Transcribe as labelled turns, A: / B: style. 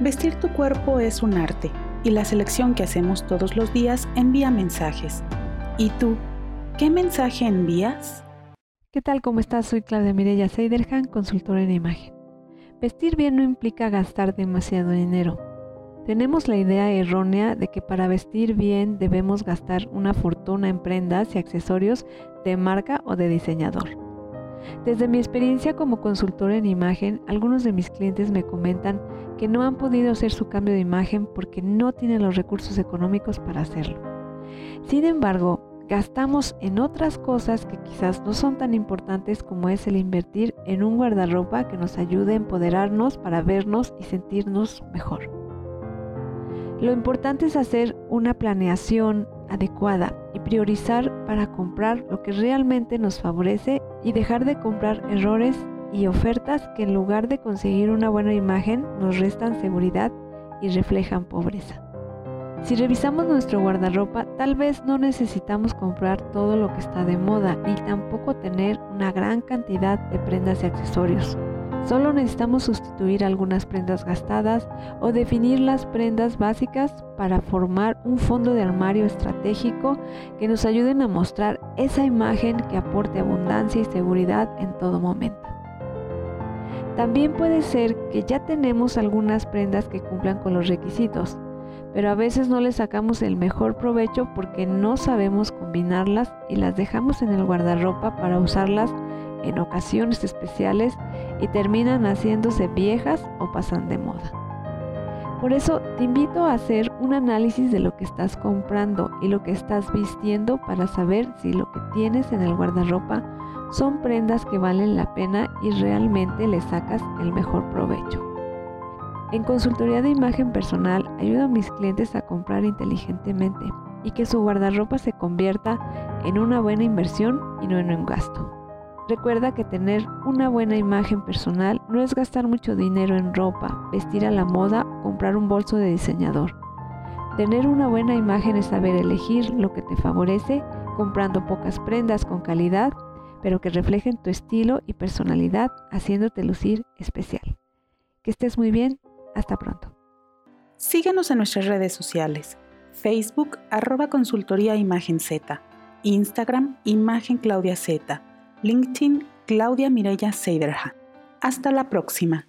A: Vestir tu cuerpo es un arte y la selección que hacemos todos los días envía mensajes. ¿Y tú, qué mensaje envías?
B: ¿Qué tal? ¿Cómo estás? Soy Claudia Mireya Seiderhan, consultora en imagen. Vestir bien no implica gastar demasiado dinero. Tenemos la idea errónea de que para vestir bien debemos gastar una fortuna en prendas y accesorios de marca o de diseñador. Desde mi experiencia como consultora en imagen, algunos de mis clientes me comentan que no han podido hacer su cambio de imagen porque no tienen los recursos económicos para hacerlo. Sin embargo, gastamos en otras cosas que quizás no son tan importantes como es el invertir en un guardarropa que nos ayude a empoderarnos para vernos y sentirnos mejor. Lo importante es hacer una planeación adecuada priorizar para comprar lo que realmente nos favorece y dejar de comprar errores y ofertas que en lugar de conseguir una buena imagen nos restan seguridad y reflejan pobreza. Si revisamos nuestro guardarropa, tal vez no necesitamos comprar todo lo que está de moda ni tampoco tener una gran cantidad de prendas y accesorios. Solo necesitamos sustituir algunas prendas gastadas o definir las prendas básicas para formar un fondo de armario estratégico que nos ayuden a mostrar esa imagen que aporte abundancia y seguridad en todo momento. También puede ser que ya tenemos algunas prendas que cumplan con los requisitos, pero a veces no les sacamos el mejor provecho porque no sabemos combinarlas y las dejamos en el guardarropa para usarlas en ocasiones especiales y terminan haciéndose viejas o pasan de moda. Por eso te invito a hacer un análisis de lo que estás comprando y lo que estás vistiendo para saber si lo que tienes en el guardarropa son prendas que valen la pena y realmente le sacas el mejor provecho. En consultoría de imagen personal ayudo a mis clientes a comprar inteligentemente y que su guardarropa se convierta en una buena inversión y no en un gasto. Recuerda que tener una buena imagen personal no es gastar mucho dinero en ropa, vestir a la moda o comprar un bolso de diseñador. Tener una buena imagen es saber elegir lo que te favorece comprando pocas prendas con calidad, pero que reflejen tu estilo y personalidad, haciéndote lucir especial. Que estés muy bien, hasta pronto.
A: Síguenos en nuestras redes sociales, Facebook arroba consultoría imagen Z, Instagram imagen Claudia Z LinkedIn Claudia Mireya Seiderhan. Hasta la próxima.